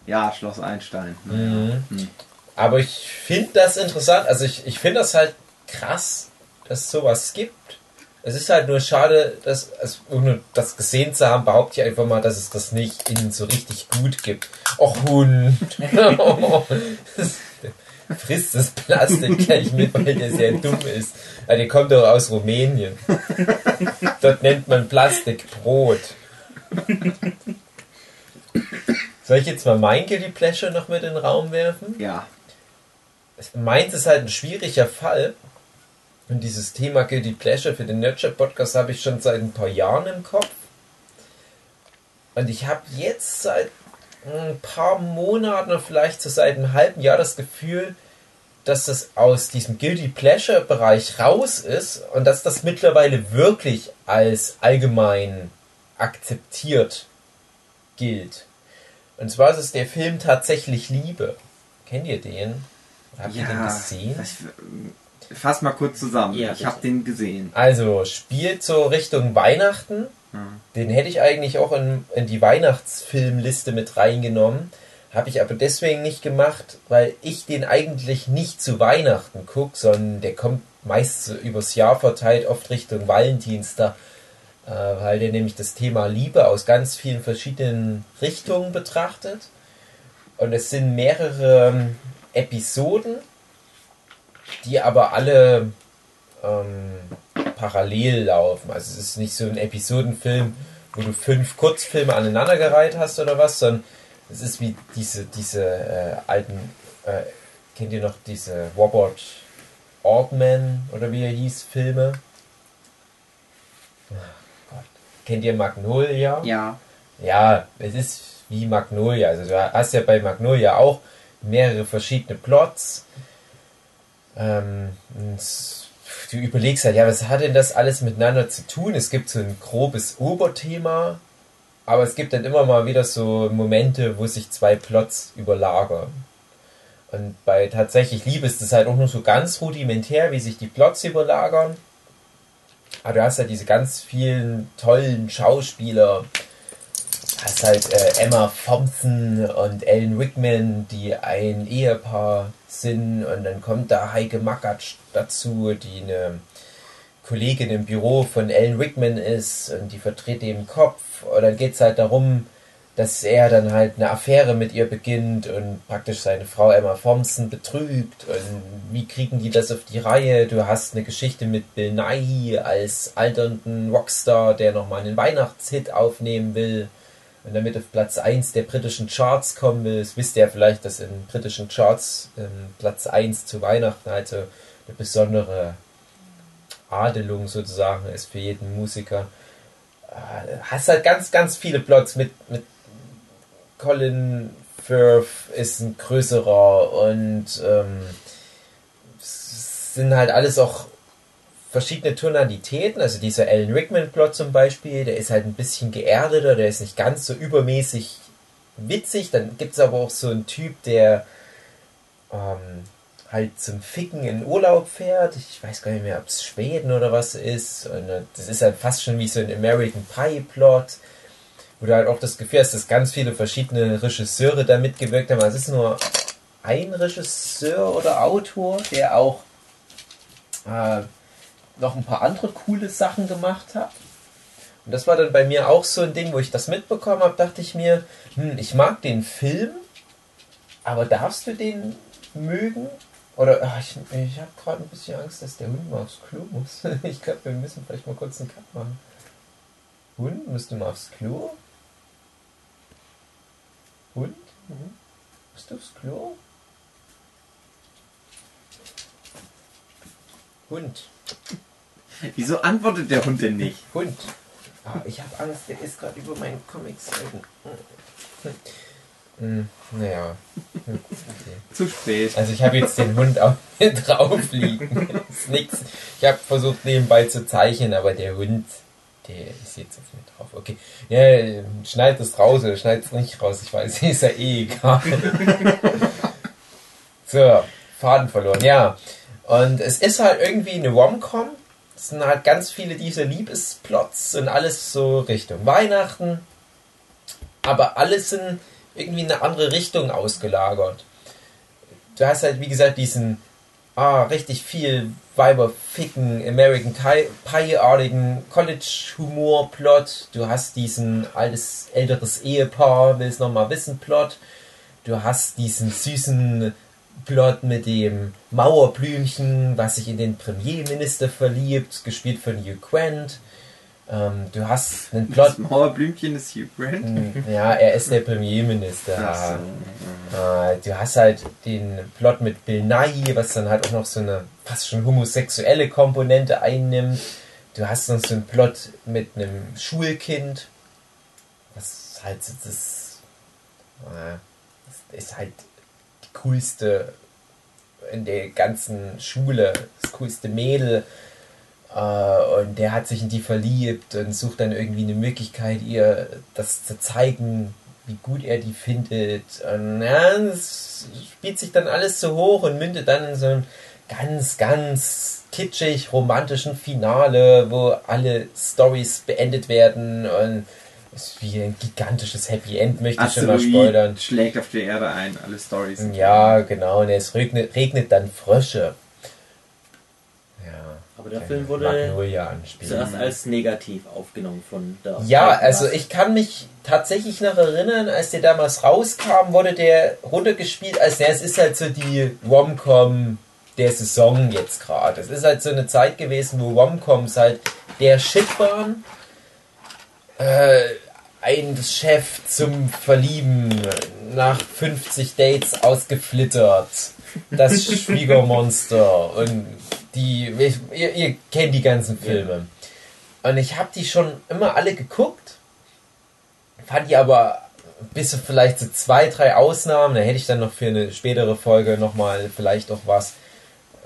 Ja, Schloss Einstein. Mhm. Hm. Aber ich finde das interessant. Also ich, ich finde das halt krass, dass es sowas gibt. Es ist halt nur schade, dass, also ohne das gesehen zu haben, behaupte ich einfach mal, dass es das nicht in so richtig gut gibt. Och Hund. *laughs* *laughs* Frisst das Plastik gleich mit, weil der sehr dumm ist. Ja, der kommt doch aus Rumänien. *laughs* Dort nennt man Plastik Brot. Soll ich jetzt mal mein Guilty Pleasure noch mit in den Raum werfen? Ja. Meins ist halt ein schwieriger Fall. Und dieses Thema Guilty Pleasure für den Nurture Podcast habe ich schon seit ein paar Jahren im Kopf. Und ich habe jetzt seit ein paar Monaten oder vielleicht so seit einem halben Jahr das Gefühl, dass das aus diesem Guilty Pleasure Bereich raus ist und dass das mittlerweile wirklich als allgemein akzeptiert gilt. Und zwar ist es der Film Tatsächlich Liebe. Kennt ihr den? Habt ihr den gesehen? Das, fass mal kurz zusammen. Ja, ich habe den gesehen. Also, spielt so Richtung Weihnachten. Hm. Den hätte ich eigentlich auch in, in die Weihnachtsfilmliste mit reingenommen. Habe ich aber deswegen nicht gemacht, weil ich den eigentlich nicht zu Weihnachten gucke, sondern der kommt meist so übers Jahr verteilt, oft Richtung Valentinstag, äh, weil der nämlich das Thema Liebe aus ganz vielen verschiedenen Richtungen betrachtet. Und es sind mehrere ähm, Episoden, die aber alle ähm, parallel laufen. Also es ist nicht so ein Episodenfilm, wo du fünf Kurzfilme aneinandergereiht hast oder was, sondern es ist wie diese, diese äh, alten, äh, kennt ihr noch diese Robert Altman oder wie er hieß, Filme? Kennt ihr Magnolia? Ja. Ja, es ist wie Magnolia. Also du hast ja bei Magnolia auch mehrere verschiedene Plots. Ähm, und du überlegst halt, ja, was hat denn das alles miteinander zu tun? Es gibt so ein grobes Oberthema, aber es gibt dann immer mal wieder so Momente, wo sich zwei Plots überlagern. Und bei tatsächlich Liebe ist es halt auch nur so ganz rudimentär, wie sich die Plots überlagern. Aber du hast halt diese ganz vielen tollen Schauspieler. Du hast halt äh, Emma Thompson und Ellen Rickman, die ein Ehepaar sind. Und dann kommt da Heike Makatsch dazu, die eine Kollegin im Büro von Ellen Rickman ist und die vertritt den Kopf. Und dann geht es halt darum, dass er dann halt eine Affäre mit ihr beginnt und praktisch seine Frau Emma Thompson betrügt. Und wie kriegen die das auf die Reihe? Du hast eine Geschichte mit Bill Nighy als alternden Rockstar, der nochmal einen Weihnachtshit aufnehmen will und damit auf Platz 1 der britischen Charts kommen will. Das wisst ihr ja vielleicht, dass in britischen Charts ähm, Platz 1 zu Weihnachten halt so eine besondere Adelung sozusagen ist für jeden Musiker. Äh, Hast halt ganz, ganz viele Plots mit, mit Colin Firth ist ein größerer und ähm, sind halt alles auch verschiedene Tonalitäten. Also dieser Alan Rickman-Plot zum Beispiel, der ist halt ein bisschen geerdeter, der ist nicht ganz so übermäßig witzig. Dann gibt es aber auch so einen Typ, der ähm, halt zum Ficken in Urlaub fährt. Ich weiß gar nicht mehr, ob es Schweden oder was ist. Und äh, das ist halt fast schon wie so ein American Pie Plot, wo du halt auch das Gefühl hast, dass ganz viele verschiedene Regisseure da mitgewirkt haben. Also es ist nur ein Regisseur oder Autor, der auch äh, noch ein paar andere coole Sachen gemacht hat. Und das war dann bei mir auch so ein Ding, wo ich das mitbekommen habe, dachte ich mir, hm, ich mag den Film, aber darfst du den mögen? Oder ach, ich, ich habe gerade ein bisschen Angst, dass der Hund mal aufs Klo muss. *laughs* Ich glaube, wir müssen vielleicht mal kurz einen Cut machen. Hund, musst du mal aufs Klo? Hund? Mhm. Musst du aufs Klo? Hund. *laughs* Wieso antwortet der Hund denn nicht? Hund. Ah, ich habe Angst, der ist gerade über meinen Comics. Hm, naja. Hm, Okay. Zu spät. Also ich habe jetzt den Hund auch *laughs* hier drauf liegen. *laughs* ist nix. Ich habe versucht nebenbei zu zeichnen, aber der Hund, der ist jetzt auf mir drauf. Okay. Ja, schneid es raus oder schneid es nicht raus. Ich weiß, *laughs* ist ja eh egal. *laughs* so, Faden verloren. Ja. Und es ist halt irgendwie eine Rom-Com. Es sind halt ganz viele dieser Liebesplots und alles so Richtung Weihnachten. Aber alles sind irgendwie in eine andere Richtung ausgelagert. Du hast halt, wie gesagt, diesen ah, richtig viel Weiber ficken, American Pie-artigen College-Humor-Plot. Du hast diesen altes, älteres Ehepaar, will es nochmal wissen, Plot. Du hast diesen süßen Plot mit dem Mauerblümchen, was sich in den Premierminister verliebt, gespielt von Hugh Grant. Ähm, du hast einen Plot. Das Mauerblümchen ist Hugh Grant. Hm, Ja, er ist der Premierminister. Ach Äh, du hast halt den Plot mit Bill Nighy, was dann halt auch noch so eine fast schon homosexuelle Komponente einnimmt. Du hast noch so einen Plot mit einem Schulkind, was halt so das, äh, das ist halt die coolste in der ganzen Schule, das coolste Mädel. Äh, und der hat sich in die verliebt und sucht dann irgendwie eine Möglichkeit, ihr das zu zeigen, wie gut er die findet. Und ja, es spielt sich dann alles so hoch und mündet dann in so ein ganz, ganz kitschig romantischen Finale, wo alle Stories beendet werden und es ist wie ein gigantisches Happy End, möchte ich schon mal spoilern. Asteroid schlägt auf die Erde ein, alle Stories. Ja, genau, und es regnet, regnet dann Frösche. Aber der Film wurde zuerst als negativ aufgenommen von der Ja, also ich kann mich tatsächlich noch erinnern, als der damals rauskam, wurde der runtergespielt, als ja, es ist halt so die Rom-Com der Saison jetzt gerade. Es ist halt so eine Zeit gewesen, wo Rom-Coms halt der Shit waren. Äh, ein Chef zum Verlieben, nach 50 Dates ausgeflittert, das *laughs* Schwiegermonster und die, ihr, ihr kennt die ganzen Filme. Und ich habe die schon immer alle geguckt, fand die aber bis vielleicht so zwei, drei Ausnahmen, da hätte ich dann noch für eine spätere Folge nochmal vielleicht auch was,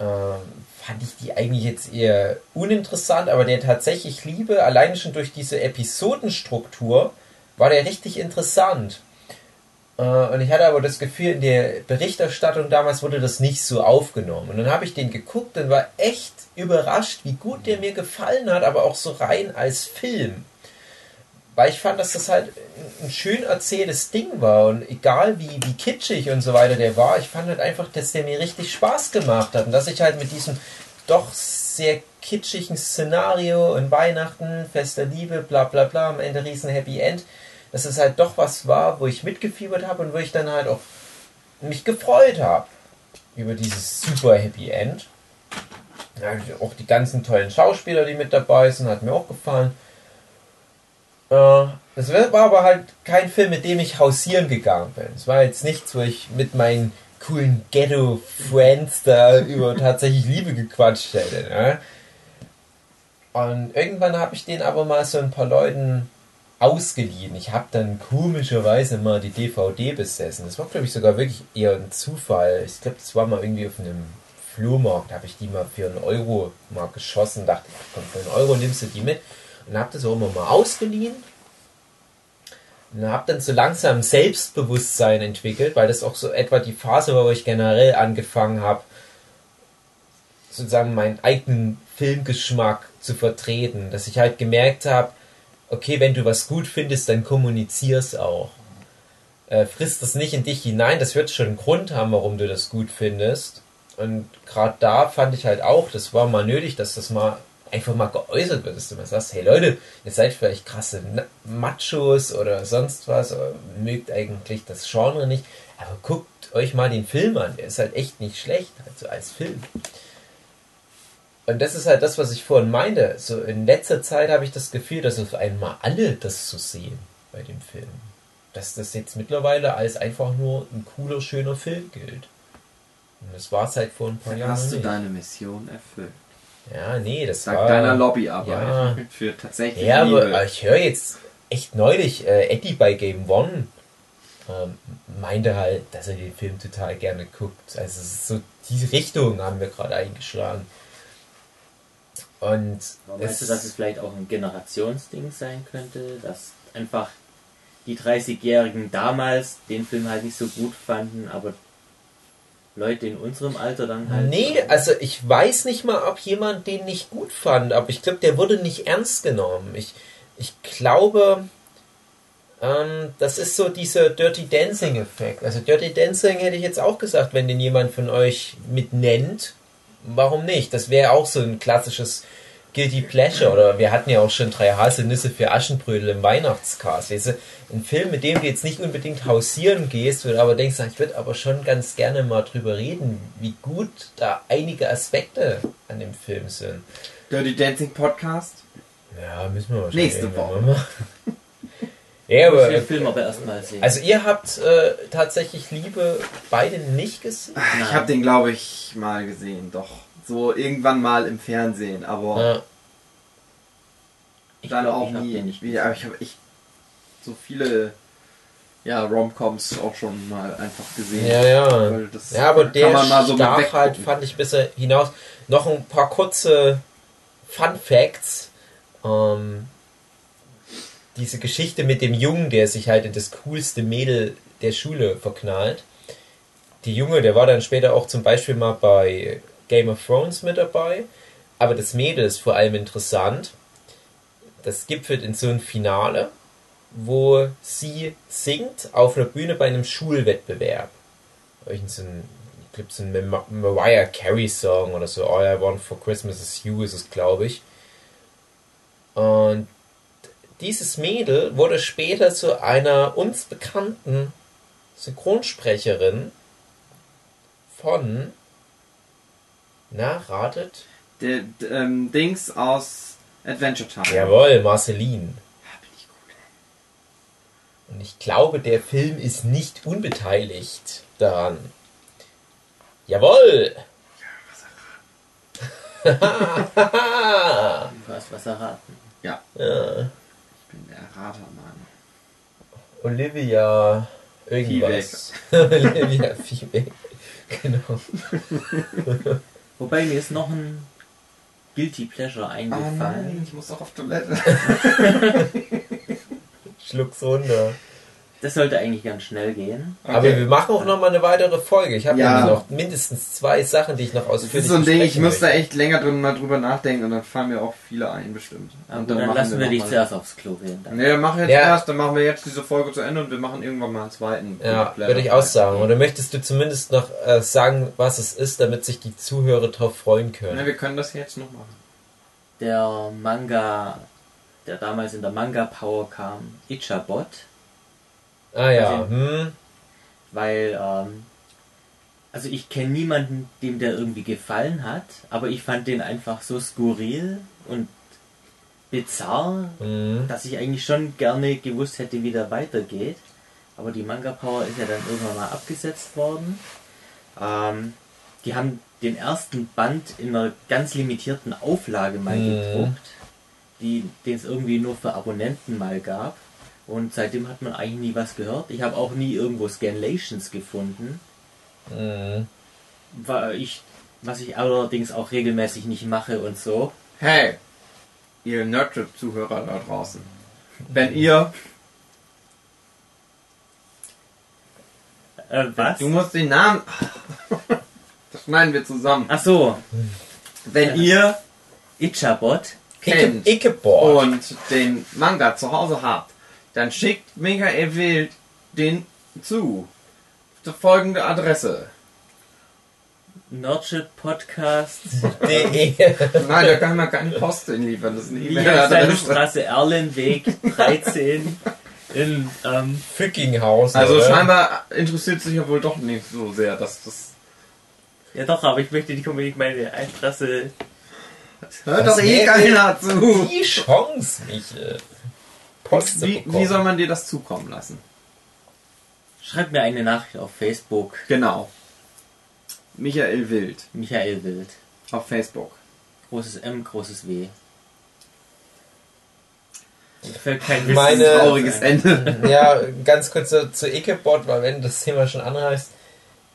ähm, fand ich die eigentlich jetzt eher uninteressant, aber der tatsächlich Liebe, alleine schon durch diese Episodenstruktur, war der richtig interessant. Äh, Und ich hatte aber das Gefühl, in der Berichterstattung damals wurde das nicht so aufgenommen. Und dann habe ich den geguckt und war echt überrascht, wie gut der mir gefallen hat, aber auch so rein als Film. Weil ich fand, dass das halt ein schön erzähltes Ding war. Und egal wie, wie kitschig und so weiter der war, ich fand halt einfach, dass der mir richtig Spaß gemacht hat. Und dass ich halt mit diesem doch sehr kitschigen Szenario und Weihnachten, fester Liebe, bla bla bla, am Ende riesen Happy End, dass es halt doch was war, wo ich mitgefiebert habe und wo ich dann halt auch mich gefreut habe über dieses super Happy End. Ja, auch die ganzen tollen Schauspieler, die mit dabei sind, hat mir auch gefallen. Äh, Es war aber halt kein Film, mit dem ich hausieren gegangen bin. Es war jetzt nichts, wo ich mit meinen coolen Ghetto-Friends da über *laughs* tatsächlich Liebe gequatscht hätte. Ne? Und irgendwann habe ich den aber mal so ein paar Leuten ausgeliehen. Ich habe dann komischerweise mal die DVD besessen. Das war, glaube ich, sogar wirklich eher ein Zufall. Ich glaube, das war mal irgendwie auf einem Flohmarkt. Da habe ich die mal für einen Euro mal geschossen. Dachte, komm, für einen Euro nimmst du die mit. Und habe das auch immer mal ausgeliehen. Und habe dann so langsam Selbstbewusstsein entwickelt, weil das auch so etwa die Phase war, wo ich generell angefangen habe, sozusagen meinen eigenen Filmgeschmack zu vertreten. Dass ich halt gemerkt habe, okay, wenn du was gut findest, dann kommunizier's auch. Äh, frisst das nicht in dich hinein, das wird schon einen Grund haben, warum du das gut findest. Und gerade da fand ich halt auch, das war mal nötig, dass das mal einfach mal geäußert wird, dass du mal sagst, hey Leute, ihr seid vielleicht krasse Machos oder sonst was, oder mögt eigentlich das Genre nicht, aber guckt euch mal den Film an, der ist halt echt nicht schlecht, also als Film. Und das ist halt das, was ich vorhin meinte. So in letzter Zeit habe ich das Gefühl, dass auf einmal alle das so sehen bei dem Film. Dass das jetzt mittlerweile als einfach nur ein cooler, schöner Film gilt. Und das war es halt vor ein paar Dann Jahren. hast du nicht. deine Mission erfüllt. Ja, nee, das Dank war. deiner Lobbyarbeit. Ja. *laughs* Für tatsächlich Ja, aber Liebe. ich höre jetzt echt neulich, äh, Eddie bei Game One ähm, meinte halt, dass er den Film total gerne guckt. Also so diese Richtung haben wir gerade eingeschlagen. Und Meinst du, dass es vielleicht auch ein Generationsding sein könnte, dass einfach die 30-Jährigen damals den Film halt nicht so gut fanden, aber Leute in unserem Alter dann halt. Nee, also ich weiß nicht mal, ob jemand den nicht gut fand, aber ich glaube, der wurde nicht ernst genommen. Ich, ich glaube, ähm, das ist so dieser Dirty Dancing-Effekt. Also Dirty Dancing hätte ich jetzt auch gesagt, wenn den jemand von euch mit nennt, warum nicht? Das wäre auch so ein klassisches Guilty Pleasure. Oder wir hatten ja auch schon drei Haselnüsse für Aschenbrödel im Weihnachtscast. Weißt du, ein Film, mit dem du jetzt nicht unbedingt hausieren gehst, wo du aber denkst, ich würde aber schon ganz gerne mal drüber reden, wie gut da einige Aspekte an dem Film sind. Dirty Dancing Podcast. Ja, müssen wir wahrscheinlich Nächste Woche. machen. Ja, Ich aber den Film aber erstmal sehen. also ihr habt äh, tatsächlich Liebe beide nicht gesehen? Ich habe den, glaube ich, mal gesehen, doch. So irgendwann mal im Fernsehen, aber Ja. ich dann glaub, auch ich nie. den nicht Wie, aber ich habe echt so viele ja, Romcoms auch schon mal einfach gesehen. Ja, ja. Ja, aber kann der man mal so stach halt, fand ich bisher hinaus. Noch ein paar kurze Fun Facts. Ähm, diese Geschichte mit dem Jungen, der sich halt in das coolste Mädel der Schule verknallt. Die Junge, der war dann später auch zum Beispiel mal bei Game of Thrones mit dabei. Aber das Mädel ist vor allem interessant. Das gipfelt in so ein Finale, wo sie singt auf einer Bühne bei einem Schulwettbewerb. So ein, ich glaube, so ein Mar- Mariah Carey Song oder so. All I Want for Christmas is You ist es, glaube ich. Und dieses Mädel wurde später zu einer uns bekannten Synchronsprecherin von, na, ratet? Der d- ähm, Dings aus Adventure Time. Jawohl, Marceline. Ja, bin ich gut. Und ich glaube, der Film ist nicht unbeteiligt daran. Jawohl! Du hast was erraten. *laughs* Ja, Ja, Ratermann. Olivia irgendwas. *laughs* Olivia Feedback. Genau. *laughs* Wobei mir ist noch ein Guilty Pleasure Ah, eingefallen. ich muss auch auf Toilette. Schluck's runter. Das sollte eigentlich ganz schnell gehen. Aber wir machen auch noch mal eine weitere Folge. Ich habe Ja. nämlich noch mindestens zwei Sachen, die ich noch Das ausführlich ist so ein Ding, ich muss da echt länger drin mal drüber nachdenken und dann fallen mir auch viele ein, bestimmt. Und dann machen lassen wir noch dich zuerst aufs Klo gehen. Dann. Nee, dann machen wir jetzt Ja. erst, dann machen wir jetzt diese Folge zu Ende und wir machen irgendwann mal einen zweiten. Ja, würde ich auch sagen. Oder möchtest du zumindest noch äh, sagen, was es ist, damit sich die Zuhörer drauf freuen können? Ne, wir können das jetzt noch machen. Der Manga, der damals in der Manga Power kam, Ichabot, Ah ja, Also- hm. weil, ähm, also ich kenne niemanden, dem der irgendwie gefallen hat, aber ich fand den einfach so skurril und bizarr, hm. dass ich eigentlich schon gerne gewusst hätte, wie der weitergeht. Aber die Manga Power ist ja dann irgendwann mal abgesetzt worden. Ähm, die haben den ersten Band in einer ganz limitierten Auflage mal Mhm. gedruckt, die, den es irgendwie nur für Abonnenten mal gab. Und seitdem hat man eigentlich nie was gehört. Ich habe auch nie irgendwo Scanlations gefunden, Hm. weil ich, was ich allerdings auch regelmäßig nicht mache und so. Hey, ihr Nerdtrip-Zuhörer da draußen. Wenn ihr, Äh, was? du musst den Namen, das schneiden wir zusammen. Ach so. Wenn ihr Ichabod. kennt Ickeboard. und den Manga zu Hause habt, dann schickt Michael Wild den zu. Zur folgende Adresse. Nordship Podcast. De. *laughs* Nein, da kann man keine Post hinliefern. Das ist eine E-Mail-Adresse. Straße Erlenweg 13 in ähm, Fückinghausen. Also oder? scheinbar interessiert sich ja wohl doch nicht so sehr, dass das. Ja doch, aber ich möchte nicht unbedingt meine Adresse. Hört doch eh keiner zu. Die Chance, Michel. Post Wie, bekommen. wie soll man dir das zukommen lassen? Schreibt mir eine Nachricht auf Facebook. Genau. Michael Wild Michael Wild. auf Facebook. Großes M, großes W. Mir fällt kein Witz Meine- ein. Trauriges Ende. *laughs* Ja, ganz kurz zu, zu Ickebot, weil wenn das Thema schon anreißt,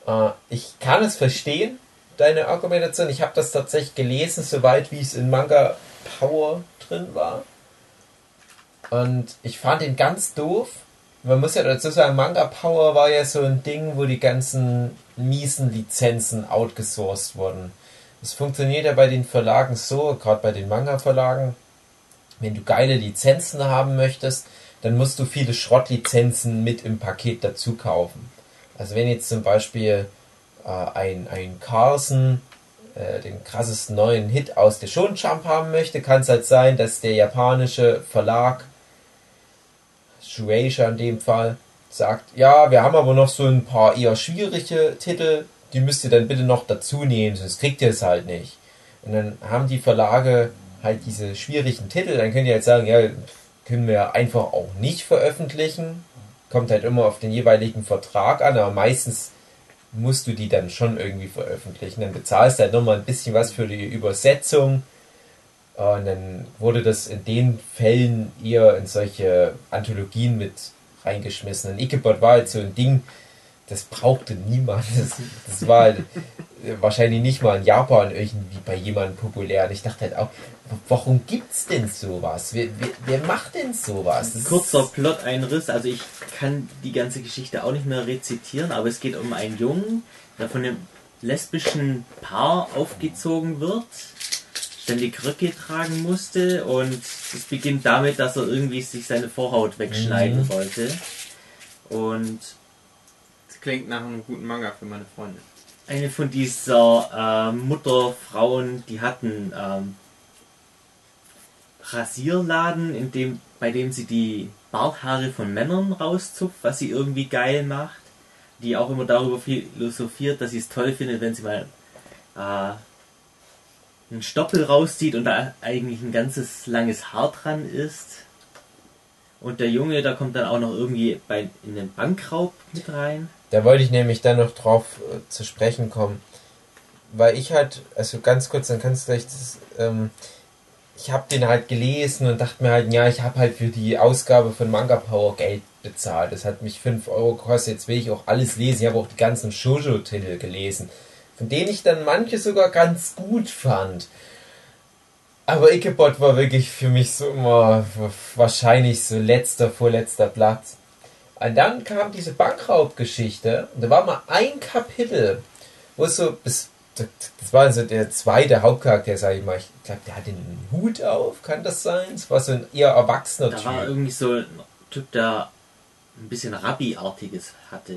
äh, ich kann es verstehen, deine Argumentation. Ich habe das tatsächlich gelesen, soweit wie es in Manga Power drin war. Und ich fand ihn ganz doof. Man muss ja dazu sagen, Manga Power war ja so ein Ding, wo die ganzen miesen Lizenzen outgesourced wurden. Das funktioniert ja bei den Verlagen so, gerade bei den Manga-Verlagen, wenn du geile Lizenzen haben möchtest, dann musst du viele Schrottlizenzen mit im Paket dazu kaufen. Also wenn jetzt zum Beispiel äh, ein, ein Carson äh, den krassesten neuen Hit aus der Shonen Jump haben möchte, kann es halt sein, dass der japanische Verlag Shueisha in dem Fall sagt, ja, wir haben aber noch so ein paar eher schwierige Titel, die müsst ihr dann bitte noch dazu nehmen, sonst kriegt ihr es halt nicht. Und dann haben die Verlage halt diese schwierigen Titel, dann könnt ihr halt sagen, ja, können wir einfach auch nicht veröffentlichen. Kommt halt immer auf den jeweiligen Vertrag an, aber meistens musst du die dann schon irgendwie veröffentlichen. Dann bezahlst du halt nochmal ein bisschen was für die Übersetzung. Und dann wurde das in den Fällen eher in solche Anthologien mit reingeschmissen. Und Ikebot war halt so ein Ding, das brauchte niemand. Das, das war halt wahrscheinlich nicht mal in Japan irgendwie bei jemandem populär. Und ich dachte halt auch, warum gibt's denn sowas? Wer, wer, wer macht denn sowas? Das Kurzer Plot-Einriss, also ich kann die ganze Geschichte auch nicht mehr rezitieren, aber es geht um einen Jungen, der von einem lesbischen Paar aufgezogen wird, ständig Röcke tragen musste und es beginnt damit, dass er irgendwie sich seine Vorhaut wegschneiden Mhm. wollte. Und Das klingt nach einem guten Manga für meine Freundin. eine von dieser äh, Mutterfrauen, die hatten ähm, Rasierladen, in dem, bei dem sie die Barthaare von Männern rauszupft, was sie irgendwie geil macht. Die auch immer darüber philosophiert, dass sie es toll findet, wenn sie mal äh, einen Stoppel rauszieht und da eigentlich ein ganzes langes Haar dran ist. Und der Junge, da kommt dann auch noch irgendwie bei, in den Bankraub mit rein. Da wollte ich nämlich dann noch drauf äh, zu sprechen kommen. Weil ich halt, also ganz kurz, dann kannst du gleich das, ähm, ich habe den halt gelesen und dachte mir halt, ja, ich habe halt für die Ausgabe von Manga Power Geld bezahlt. Das hat mich 5 Euro gekostet, jetzt will ich auch alles lesen. Ich habe auch die ganzen Shoujo-Titel gelesen, von denen ich dann manche sogar ganz gut fand. Aber Ikebot war wirklich für mich so immer wahrscheinlich so letzter, vorletzter Platz. Und dann kam diese Bankraubgeschichte und da war mal ein Kapitel, wo es so das war so der zweite Hauptcharakter, sag ich mal. Ich glaube, der hatte einen Hut auf, kann das sein? Es war so ein eher erwachsener Da war Typ. irgendwie so ein Typ, der ein bisschen Rabbi-artiges hatte.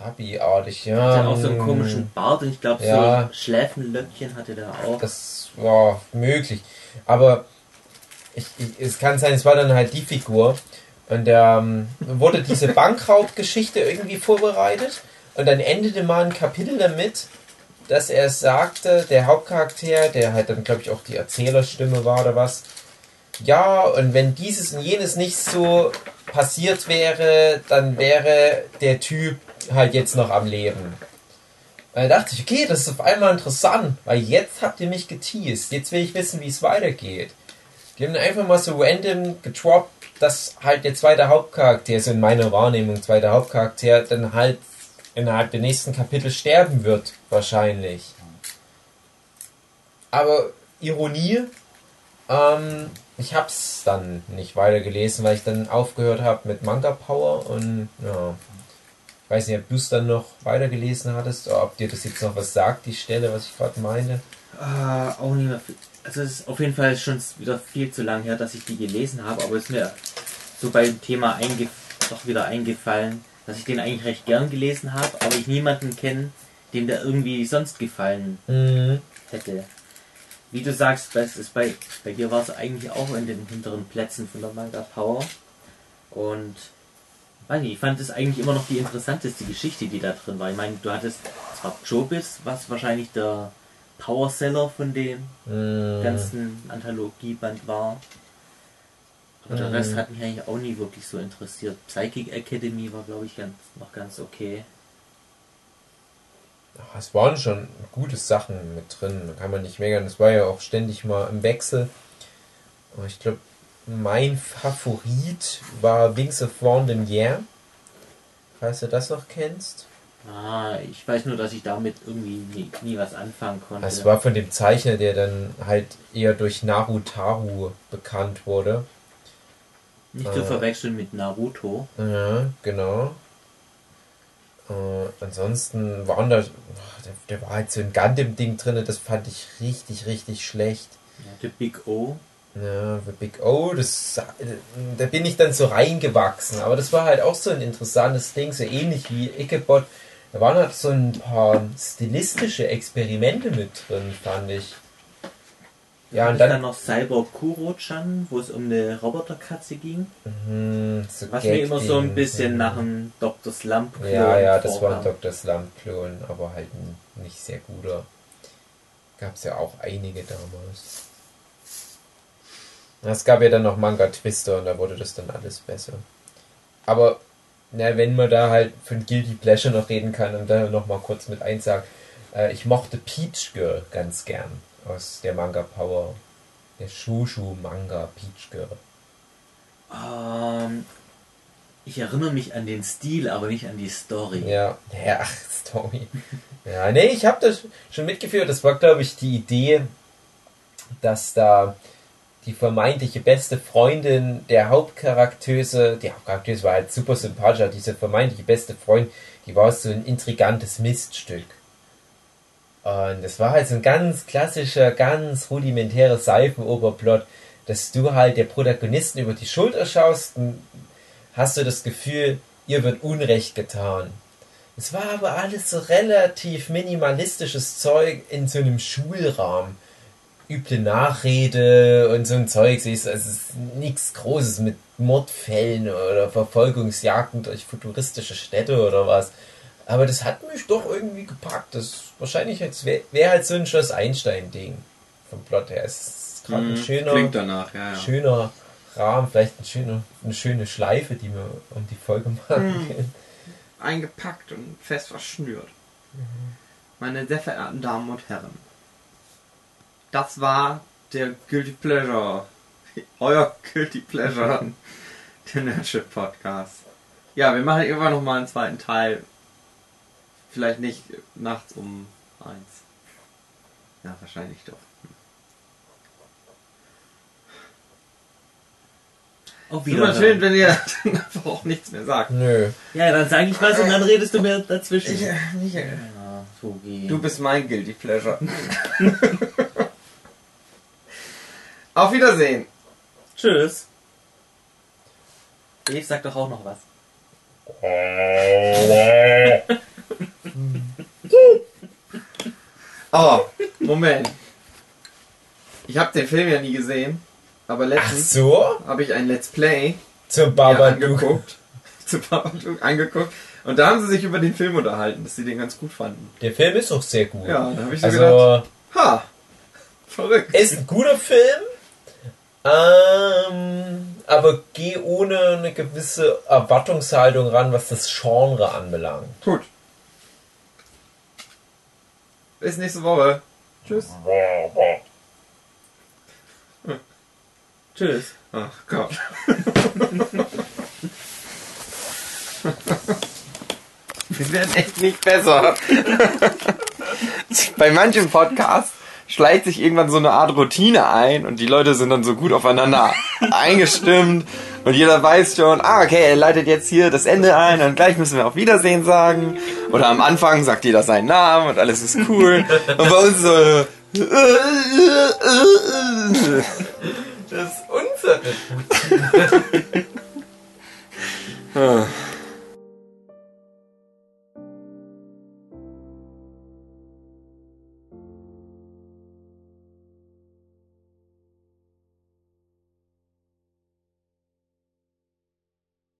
Rabbi-artig, Der ja. hatte auch so einen komischen Bart und ich glaube, Ja. so Schläfenlöckchen hatte der auch. Das war möglich. Aber ich, ich, es kann sein, es war dann halt die Figur. Und ähm, wurde diese *laughs* Bankraubgeschichte irgendwie vorbereitet. Und dann endete mal ein Kapitel damit, dass er sagte, der Hauptcharakter, der halt dann, glaube ich, auch die Erzählerstimme war oder was, ja, und wenn dieses und jenes nicht so passiert wäre, dann wäre der Typ halt jetzt noch am Leben. Da dachte ich, okay, das ist auf einmal interessant, weil jetzt habt ihr mich geteased. Jetzt will ich wissen, wie es weitergeht. Die haben einfach mal so random getroppt, dass halt der zweite Hauptcharakter, so in meiner Wahrnehmung, zweiter Hauptcharakter, dann halt innerhalb der nächsten Kapitel sterben wird, wahrscheinlich. Aber Ironie, ähm, ich hab's dann nicht weiter gelesen, weil ich dann aufgehört habe mit Manga Power und ja. Ich weiß nicht, ob du es dann noch weitergelesen hattest oder ob dir das jetzt noch was sagt, die Stelle, was ich gerade meine. Ah, auch nicht mehr. Also es ist auf jeden Fall schon wieder viel zu lang her, dass ich die gelesen habe, aber es ist mir so beim Thema doch wieder eingefallen, dass ich den eigentlich recht gern gelesen habe, aber ich niemanden kenne, dem der irgendwie sonst gefallen Mhm. hätte. Wie du sagst, das ist bei, bei dir war es eigentlich auch in den hinteren Plätzen von der Manga Power. Und weiß nicht, ich fand es eigentlich immer noch die interessanteste Geschichte, die da drin war. Ich meine, du hattest zwar Jobis, was wahrscheinlich der Powerseller von dem Mhm. ganzen Anthologieband war. Aber der Mhm. Rest hat mich eigentlich auch nie wirklich so interessiert. Psychic Academy war, glaube ich, ganz, noch ganz okay. Ach, Es waren schon gute Sachen mit drin, da kann man nicht meckern. Es war ja auch ständig mal im Wechsel. Aber ich glaube, mein Favorit war Wings of Vendemiaire. Falls du das noch kennst. Ah, ich weiß nur, dass ich damit irgendwie nie, nie was anfangen konnte. Es war von dem Zeichner, der dann halt eher durch Narutaru bekannt wurde. Nicht zu äh, verwechseln mit Naruto. Ja, genau. Äh, ansonsten waren da, der, der war halt so ein Gundam-Ding drin, das fand ich richtig, richtig schlecht. Ja, The Big O. Ja, The Big O, das, da bin ich dann so reingewachsen. Aber das war halt auch so ein interessantes Ding, so ähnlich wie Ikebot. Da waren halt so ein paar stilistische Experimente mit drin, fand ich. Ja, und dann, dann. noch Cyber Kuro-chan, wo es um eine Roboterkatze ging. Mhm, so Was mir immer so ein bisschen mhm. nach dem Dr. Slump Ja, ja, das war vorkam. ein Dr. Slump-Klon, aber halt ein nicht sehr guter. Gab es ja auch einige damals. Es gab ja dann noch Manga Twister und da wurde das dann alles besser. Aber, na, wenn man da halt von Guilty Pleasure noch reden kann und da noch mal kurz mit eins sagen, äh, ich mochte Peach Girl ganz gern aus der Manga Power. Der Shushu Manga Peach Girl. Ähm, ich erinnere mich an den Stil, aber nicht an die Story. Ja, ja, ach, *laughs* Story. Ja, nee, ich habe das schon mitgeführt. Das war, glaube ich, die Idee, dass da die vermeintliche beste Freundin der Hauptcharaktere, die Hauptcharaktere war halt super sympathisch, aber diese vermeintliche beste Freundin, die war so ein intrigantes Miststück. Und das war halt so ein ganz klassischer, ganz rudimentärer Seifenoberplot, dass du halt der Protagonisten über die Schulter schaust und hast du das Gefühl, ihr wird Unrecht getan. Es war aber alles so relativ minimalistisches Zeug in so einem Schulrahmen. Üble Nachrede und so ein Zeug, du, es ist nichts Großes mit Mordfällen oder Verfolgungsjagden durch futuristische Städte oder was. Aber das hat mich doch irgendwie gepackt. Das wahrscheinlich wäre wär halt so ein Schloss Einstein-Ding vom Plot her. Es ist gerade ein Mhm, schöner, Klingt danach, ja, ja. schöner Rahmen, vielleicht ein schöner, eine schöne Schleife, die wir um die Folge machen Mhm. können. Eingepackt und fest verschnürt. Meine sehr verehrten Damen und Herren. Das war der Guilty Pleasure. Euer Guilty Pleasure. der Nerdship Podcast. Ja, wir machen irgendwann noch mal einen zweiten Teil. Vielleicht nicht nachts um eins. Ja, wahrscheinlich doch. Auch Ist immer schön, wenn ihr dann einfach auch nichts mehr sagt. Nö. Ja, dann sage ich was und dann redest du mir dazwischen. Ich, Michael. Ja, Togi. Du bist mein Guilty Pleasure. *laughs* Auf Wiedersehen. Tschüss. Dave sagt doch auch noch was. *laughs* Oh, Moment. Ich habe den Film ja nie gesehen, aber Ach letztens so? habe ich ein Let's Play Zum mir Babadook. angeguckt. *laughs* Zu Babadook angeguckt. Und da haben sie sich über den Film unterhalten, dass sie den ganz gut fanden. Der Film ist auch sehr gut. Ja, da habe ich so gedacht, also, ha, verrückt. ist ein guter Film. Ähm, aber geh ohne eine gewisse Erwartungshaltung ran, was das Genre anbelangt. Gut. Bis nächste Woche. Tschüss. Tschüss. Ach Gott. Wir werden echt nicht besser. Bei manchen Podcasts schleicht sich irgendwann so eine Art Routine ein und die Leute sind dann so gut aufeinander *laughs* eingestimmt und jeder weiß schon, ah, okay, er leitet jetzt hier das Ende ein und gleich müssen wir auf Wiedersehen sagen. Oder am Anfang sagt jeder seinen Namen und alles ist cool. Und bei uns so. Das ist unsere Routine. *laughs* *laughs* Ah.